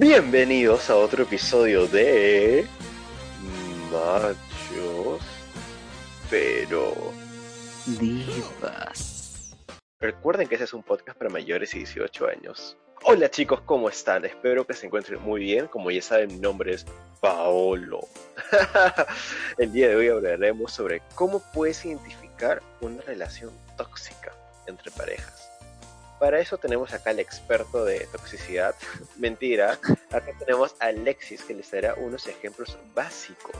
Bienvenidos a otro episodio de Machos, pero Divas. recuerden que ese es un podcast para mayores y 18 años. Hola chicos, ¿cómo están? Espero que se encuentren muy bien. Como ya saben, mi nombre es Paolo. El día de hoy hablaremos sobre cómo puedes identificar una relación tóxica entre parejas. Para eso tenemos acá al experto de toxicidad. Mentira. Acá tenemos a Alexis que les dará unos ejemplos básicos.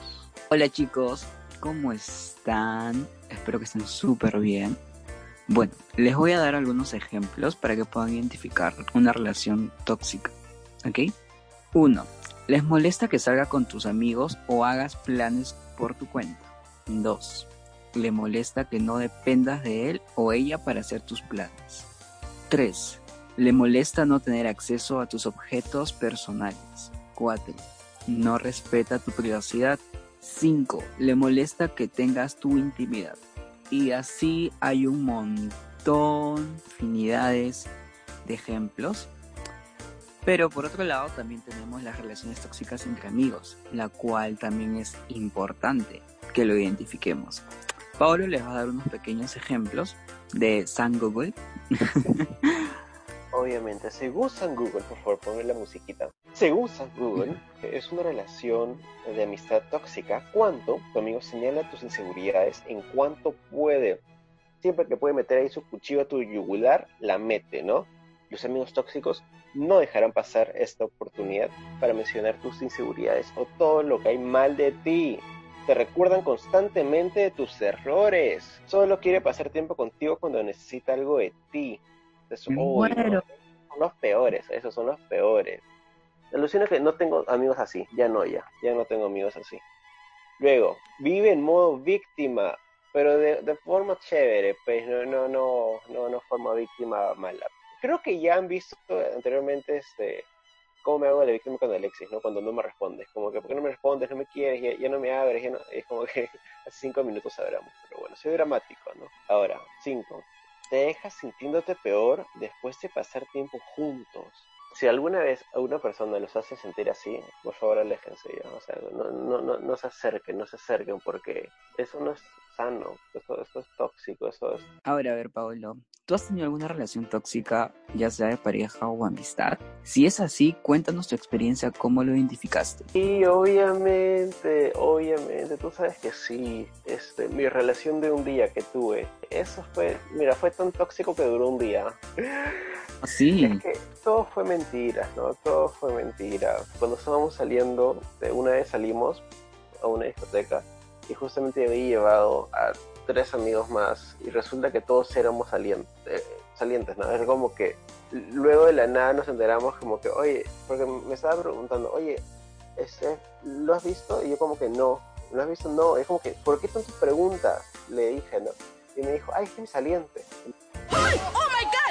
Hola chicos, ¿cómo están? Espero que estén súper bien. Bueno, les voy a dar algunos ejemplos para que puedan identificar una relación tóxica. ¿Ok? 1. Les molesta que salga con tus amigos o hagas planes por tu cuenta. 2. Le molesta que no dependas de él o ella para hacer tus planes. 3. Le molesta no tener acceso a tus objetos personales. 4. No respeta tu privacidad. 5. Le molesta que tengas tu intimidad. Y así hay un montón, infinidades de ejemplos. Pero por otro lado también tenemos las relaciones tóxicas entre amigos, la cual también es importante que lo identifiquemos. Pablo les va a dar unos pequeños ejemplos de San Google. Obviamente, según San Google, por favor, ponme la musiquita. Según San Google, es una relación de amistad tóxica cuando tu amigo señala tus inseguridades en cuanto puede. Siempre que puede meter ahí su cuchillo a tu yugular, la mete, ¿no? Los amigos tóxicos no dejarán pasar esta oportunidad para mencionar tus inseguridades o todo lo que hay mal de ti. Te recuerdan constantemente de tus errores. Solo quiere pasar tiempo contigo cuando necesita algo de ti. No, muero. son los peores, esos son los peores. La alucina es que no tengo amigos así, ya no, ya, ya no tengo amigos así. Luego, vive en modo víctima, pero de, de forma chévere, pues no, no, no, no, no forma víctima mala. Creo que ya han visto anteriormente este cómo me hago la víctima con Alexis, ¿no? Cuando no me respondes, como que ¿por qué no me respondes? No me quieres, ya, ya no me abres, ya no, es como que hace cinco minutos hablamos, pero bueno, soy dramático, ¿no? Ahora, cinco, te dejas sintiéndote peor después de pasar tiempo juntos. Si alguna vez a una persona los hace sentir así, por favor aléjense ya. O sea, no, no, no, no se acerquen, no se acerquen porque eso no es sano, eso, eso es tóxico, eso es... Ahora, a ver, Pablo, ¿tú has tenido alguna relación tóxica, ya sea de pareja o amistad? Si es así, cuéntanos tu experiencia, cómo lo identificaste. Y obviamente, obviamente, tú sabes que sí, este, mi relación de un día que tuve, eso fue, mira, fue tan tóxico que duró un día. Sí, Es que todo fue mentira, ¿no? Todo fue mentira. Cuando estábamos saliendo, de una vez salimos a una discoteca y justamente había llevado a tres amigos más y resulta que todos éramos salientes, eh, salientes, ¿no? Es como que luego de la nada nos enteramos como que, oye, porque me estaba preguntando, oye, este, ¿lo has visto? Y yo como que no, ¿lo has visto? No, es como que, ¿por qué tantas preguntas? Le dije, ¿no? Y me dijo, ay, es que mi saliente.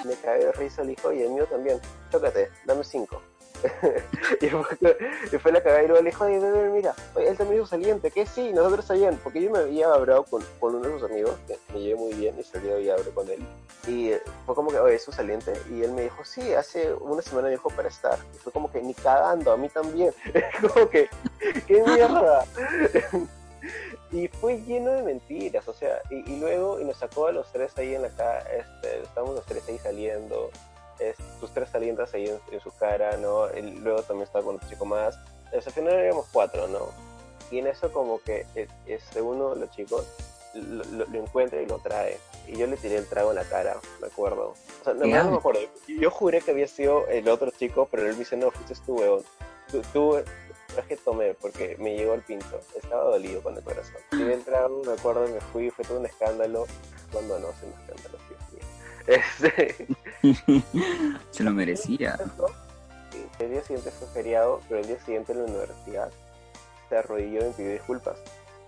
Me cagué de risa, le dijo, y el mío también, chócate, dame cinco. y, fue, y fue la cagada y luego le dijo, oye, bebé, mira, oye, él también es saliente, que sí, nosotros también, porque yo me había hablado con, uno de sus amigos, que me llevé muy bien y salí y hablé con él. Y eh, fue como que, oye, es un saliente. Y él me dijo, sí, hace una semana me dijo para estar. Y fue como que, ni cagando, a mí también. como que, qué mierda. Y fue lleno de mentiras, o sea, y, y luego y nos sacó a los tres ahí en la cara, este, estábamos los tres ahí saliendo, es, sus tres salientas ahí en, en su cara, ¿no? Y luego también estaba con otro chico más, o sea, al final éramos cuatro, ¿no? Y en eso como que eh, este, uno de los chicos lo, lo- lo encuentra y lo trae, y yo le tiré el trago en la cara, me acuerdo. O sea, no, ¿Qué no me acuerdo, yo juré que había sido el otro chico, pero él me dice, no, fuiste tú, weón. Tú, tú, que tomé porque me llegó al pinto. Estaba dolido con el corazón. Tiré el trago, me acuerdo, me fui, fue todo un escándalo. Cuando no, es un escándalo, Dios mío. Este, se lo merecía. y el día siguiente fue feriado, pero el día siguiente en la universidad se arrodilló y me pidió disculpas.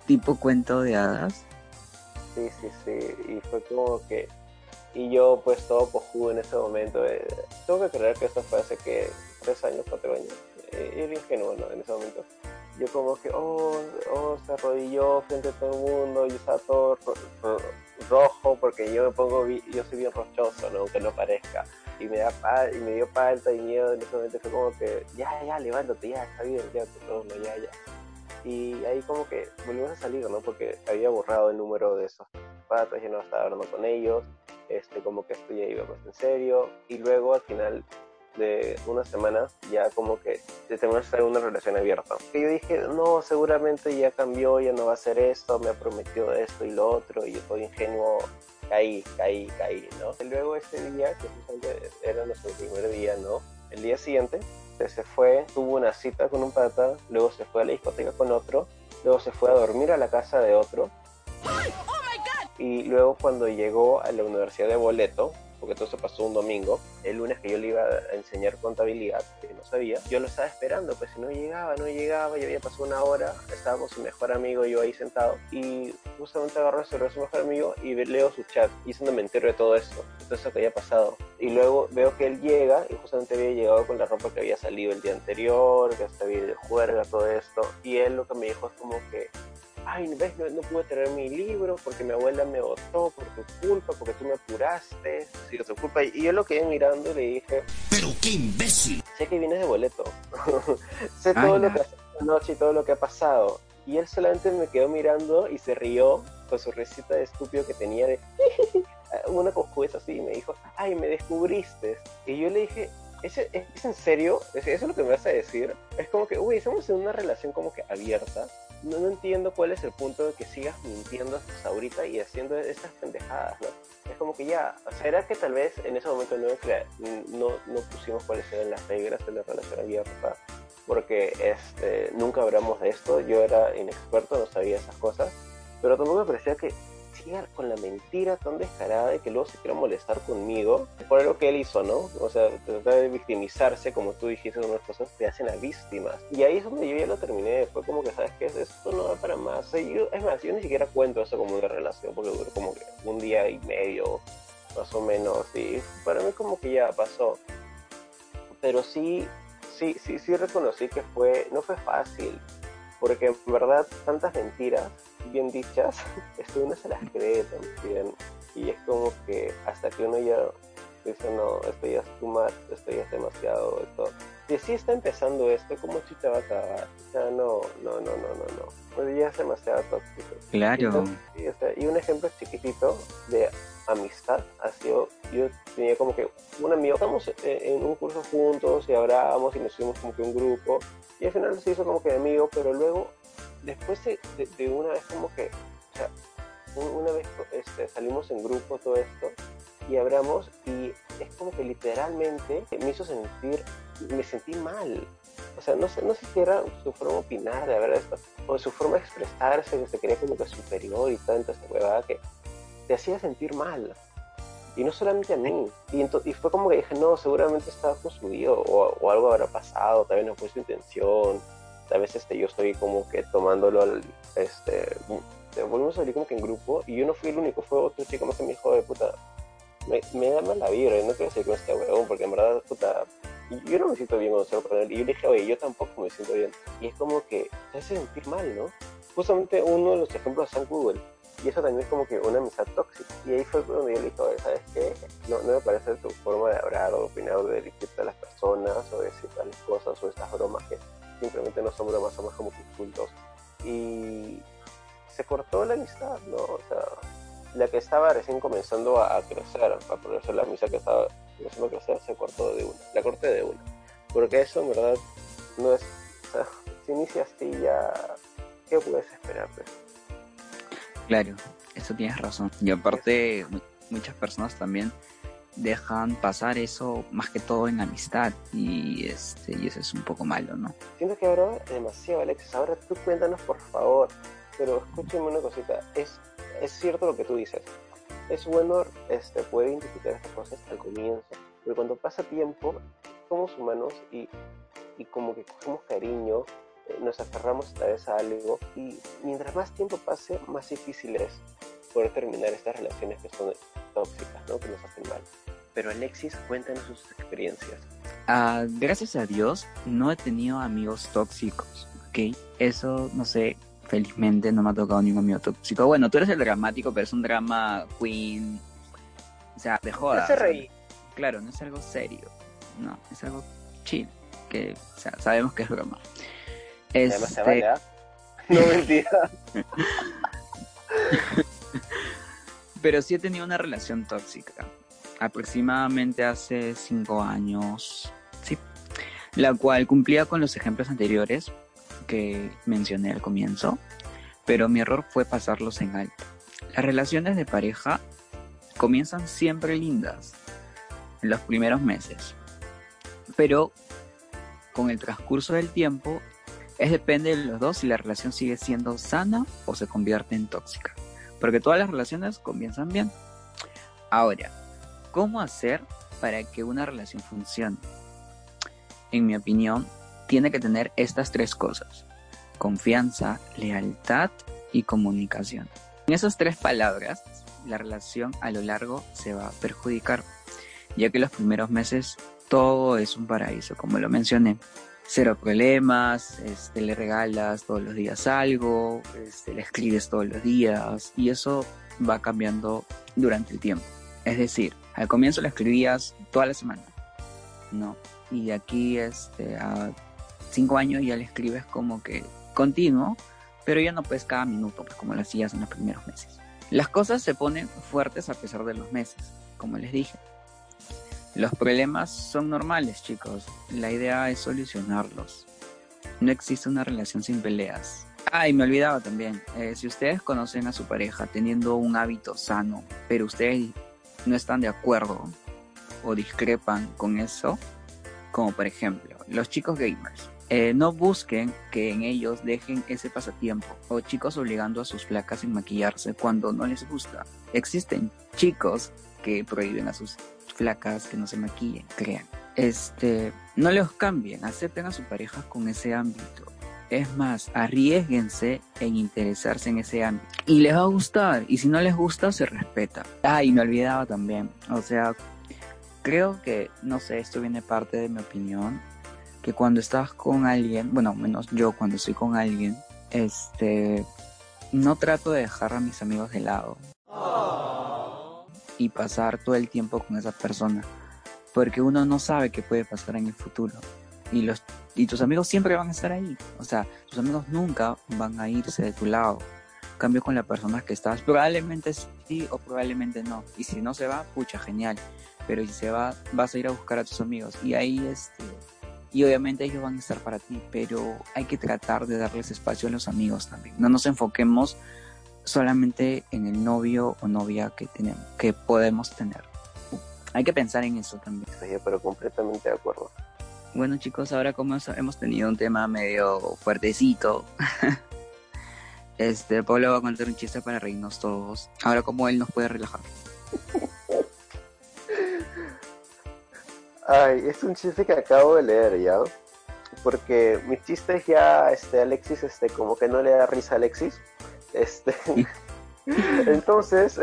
Tipo cuento de hadas. Sí, sí, sí. Y fue como que. Y yo, pues, todo cojudo en ese momento. eh, tengo que creer que esto fue hace que tres años, cuatro años. Eh, era ingenuo, ¿no? En ese momento. Yo, como que, oh, oh, se arrodilló frente a todo el mundo. Y estaba todo ro- ro- rojo porque yo me pongo. Yo soy bien rochoso, ¿no? Aunque no parezca. y me, da y me dio falta y miedo en ese momento fue como que, ya, ya, levántate, ya, está bien, ya, todo, ya, ya. Y ahí como que volvimos a salir, ¿no? Porque había borrado el número de esos patas, ya no estaba hablando con ellos, este, como que esto ya iba más en serio, y luego al final de unas semanas ya como que tenemos una relación abierta. Y yo dije, no, seguramente ya cambió, ya no va a hacer esto, me ha prometido esto y lo otro, y yo soy ingenuo, caí, caí, caí, ¿no? Y luego ese día, que justamente era nuestro primer día, ¿no? El día siguiente se fue, tuvo una cita con un pata, luego se fue a la discoteca con otro, luego se fue a dormir a la casa de otro. Y luego cuando llegó a la Universidad de Boleto, porque todo eso pasó un domingo, el lunes que yo le iba a enseñar contabilidad, que no sabía, yo lo estaba esperando, pues si no llegaba, no llegaba, ya había pasado una hora, estábamos su mejor amigo y yo ahí sentado, y justamente agarró su mejor amigo y leo su chat, y es me entero de todo esto, de todo eso que había pasado. Y luego veo que él llega, y justamente había llegado con la ropa que había salido el día anterior, que hasta había de juerga, todo esto, y él lo que me dijo es como que ay, ves, no, pude tener mi libro porque mi abuela me votó por tu culpa, porque tú me apuraste, sí, tu culpa. Y yo lo quedé mirando y le dije, pero qué imbécil. Sé que vienes de boleto, sé todo lo que ha noche y todo lo que ha pasado. Y él solamente me quedó mirando y se rió con su risita de estúpido que tenía de una coscueza así y me dijo, ay, me descubriste. Y yo le dije, ¿Es, ¿Es, en serio? ¿Eso es lo que me vas a decir? Es como que, uy, estamos en una relación como que abierta no, no, entiendo cuál es el punto de que sigas mintiendo hasta ahorita y haciendo estas pendejadas, ¿no? Es como que ya, ¿será que tal vez en ese momento no, no, no pusimos cuáles eran las reglas de la relación abierta? Porque este, nunca hablamos de esto, yo era inexperto, no sabía esas cosas, pero tampoco me parecía que con la mentira tan descarada de que luego se quiera molestar conmigo por algo que él hizo, ¿no? O sea, tratar de victimizarse, como tú dijiste, unas cosas te hacen a víctimas. Y ahí es donde yo ya lo terminé, fue como que, ¿sabes qué? Esto no da para más. es más, yo ni siquiera cuento eso como una relación, porque duró como que un día y medio, más o menos, y para mí como que ya pasó. Pero sí, sí, sí, sí reconocí que fue, no fue fácil, porque en verdad tantas mentiras bien dichas, esto uno se las cree también. Y es como que hasta que uno ya dice, no, esto ya es too much, esto ya es demasiado, esto. Y si está empezando esto, ¿cómo chucha va a acabar? O sea, no, no, no, no, no, no. Pues ya es demasiado tóxico. Claro. y, un ejemplo chiquitito de amistad ha sido, yo tenía como que un amigo, estamos en un curso juntos y hablábamos y nos hicimos como que un grupo y al final se hizo como que amigo, pero luego después de, una vez como que, o sea, una vez este, salimos en grupo todo esto y hablamos y es como que literalmente me hizo sentir, me sentí mal. O sea, no sé, no sé si era su forma de opinar, de verdad, o su forma de expresarse, que se creía como que superior y tanta esta huevada que te hacía sentir mal. Y no solamente a mí. Y, fue como que dije, no, seguramente estaba consumido o, o algo habrá pasado, tal no fue su intención a veces este, yo estoy como que tomándolo al, este, volvimos a salir como que en grupo y yo no fui el único, fue otro chico más que me dijo de puta, me, me da mal la vibra, no quiero que no esté huevón, porque en verdad, puta, yo no me siento bien cuando con él, y yo dije, oye, yo tampoco me siento bien, y es como que te hace sentir mal, ¿no? Justamente uno de los ejemplos es Google, y eso también es como que una amistad tóxica. Y ahí fue cuando yo le dije, ¿sabes qué? No, no me parece tu forma de hablar o opinar o de dirigirte a las personas o decir tales cosas o estas bromas que simplemente no son bromas, somos como insultos. Y se cortó la amistad, ¿no? O sea, la que estaba recién comenzando a, crecer, a ponerse la amistad que estaba comenzando a crecer, se cortó de una, la corté de una. Porque eso en verdad no es, o sea, si inicias así ya, ¿qué puedes esperarte? Claro, eso tienes razón. Y aparte, muchas personas también dejan pasar eso más que todo en amistad y este y eso es un poco malo, ¿no? Siento que ahora demasiado, Alexis. Ahora tú cuéntanos, por favor. Pero escúchame una cosita. Es, es cierto lo que tú dices. Es bueno este, poder identificar estas cosas al comienzo. Pero cuando pasa tiempo, somos humanos y, y como que cogemos cariño, eh, nos aferramos a vez a algo. Y mientras más tiempo pase, más difícil es poder terminar estas relaciones que son tóxicas, ¿no? Que nos hacen mal. Pero Alexis, cuéntanos sus experiencias. Ah, gracias a Dios, no he tenido amigos tóxicos, ¿ok? Eso, no sé, felizmente no me ha tocado ningún amigo tóxico. Bueno, tú eres el dramático, pero es un drama queen, o sea, de joda. Te hace reír. claro, no es algo serio, no, es algo chill, que o sea, sabemos que es broma. Además se Este, vale, ¿ah? No mentira. pero sí he tenido una relación tóxica, aproximadamente hace cinco años, sí, la cual cumplía con los ejemplos anteriores que mencioné al comienzo, pero mi error fue pasarlos en alto. Las relaciones de pareja comienzan siempre lindas en los primeros meses, pero con el transcurso del tiempo es depende de los dos si la relación sigue siendo sana o se convierte en tóxica, porque todas las relaciones comienzan bien. Ahora, ¿cómo hacer para que una relación funcione? En mi opinión, tiene que tener estas tres cosas. Confianza, lealtad y comunicación. En esas tres palabras, la relación a lo largo se va a perjudicar, ya que los primeros meses todo es un paraíso, como lo mencioné. Cero problemas, este, le regalas todos los días algo, este, le escribes todos los días y eso va cambiando durante el tiempo. Es decir, al comienzo le escribías toda la semana, ¿no? Y aquí este, a cinco años ya le escribes como que continuo, pero ya no pues cada minuto, pues como lo hacías en los primeros meses. Las cosas se ponen fuertes a pesar de los meses, como les dije. Los problemas son normales, chicos. La idea es solucionarlos. No existe una relación sin peleas. Ah, y me olvidaba también. eh, si ustedes conocen a su pareja teniendo un hábito sano, pero ustedes no están de acuerdo o discrepan con eso, como por ejemplo los chicos gamers, eh, no busquen que en ellos dejen ese pasatiempo o chicos obligando a sus flacas en maquillarse cuando no les gusta. Existen chicos que prohíben a sus flacas que no se maquillen, crean. Este, no los cambien, acepten a su pareja con ese ámbito. Es más, arriesguense en interesarse en ese ámbito. Y les va a gustar, y si no les gusta, se respeta. Ah, y me olvidaba también, o sea, creo que, no sé, esto viene parte de mi opinión, que cuando estás con alguien, bueno, menos yo cuando estoy con alguien, este, no trato de dejar a mis amigos de lado y pasar todo el tiempo con esa persona, porque uno no sabe qué puede pasar en el futuro y los y tus amigos siempre van a estar ahí, o sea, tus amigos nunca van a irse de tu lado. Cambio con la persona que estás, probablemente sí o probablemente no. Y si no se va, pucha, genial. Pero si se va, vas a ir a buscar a tus amigos. Y ahí este, y obviamente ellos van a estar para ti, pero hay que tratar de darles espacio a los amigos también. No nos enfoquemos solamente en el novio o novia que tenemos, que podemos tener. Hay que pensar en eso también. Sí, pero completamente de acuerdo. Bueno chicos, ahora como hemos tenido un tema medio fuertecito, este Pablo va a contar un chiste para reírnos todos. Ahora como él nos puede relajar. Ay, es un chiste que acabo de leer ya. Porque mis chistes ya, este, Alexis, este, como que no le da risa a Alexis. Este. Entonces.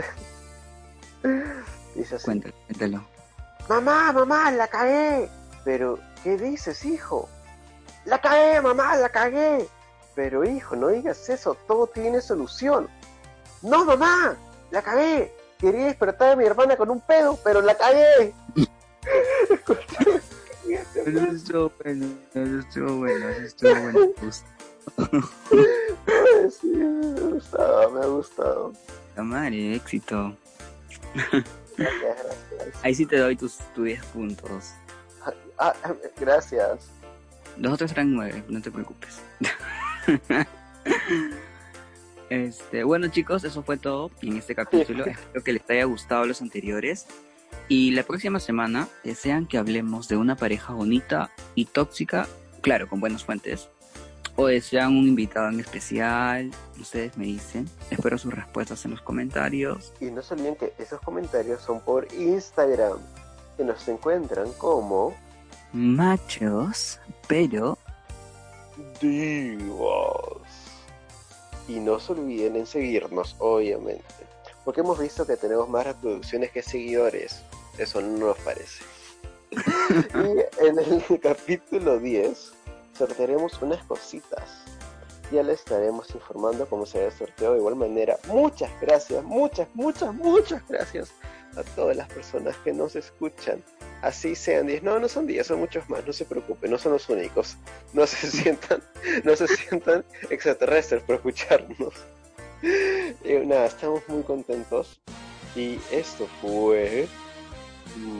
Dice así. Cuéntalo, cuéntalo. Mamá, mamá, la cagué. Pero, ¿qué dices, hijo? La cagué, mamá, la cagué. Pero, hijo, no digas eso, todo tiene solución. No, mamá, la cagué. Quería despertar a mi hermana con un pedo, pero la cagué. Pero eso estuvo bueno, eso estuvo bueno, eso estuvo bueno. sí, me ha gustado, me ha gustado. La madre, éxito. Gracias, gracias. Ahí sí te doy tus, tus 10 puntos. Ah, gracias. Los otros eran 9, no te preocupes. Este, bueno chicos, eso fue todo en este capítulo. Espero que les haya gustado los anteriores. Y la próxima semana desean que hablemos de una pareja bonita y tóxica, claro, con buenas fuentes. O desean un invitado en especial, ustedes me dicen. Espero sus respuestas en los comentarios. Y no se olviden que esos comentarios son por Instagram, que nos encuentran como Machos, pero Divas. Y no se olviden en seguirnos, obviamente. Porque hemos visto que tenemos más reproducciones que seguidores. Eso no nos parece. y en el capítulo 10 sortearemos unas cositas. Ya les estaremos informando cómo será el sorteo de igual manera. Muchas gracias, muchas, muchas, muchas gracias a todas las personas que nos escuchan. Así sean 10, no, no son 10, son muchos más, no se preocupen, no son los únicos. No se sientan, no se sientan extraterrestres por escucharnos. Y nada, estamos muy contentos. Y esto fue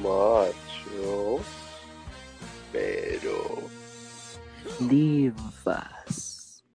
Machos, pero Diva.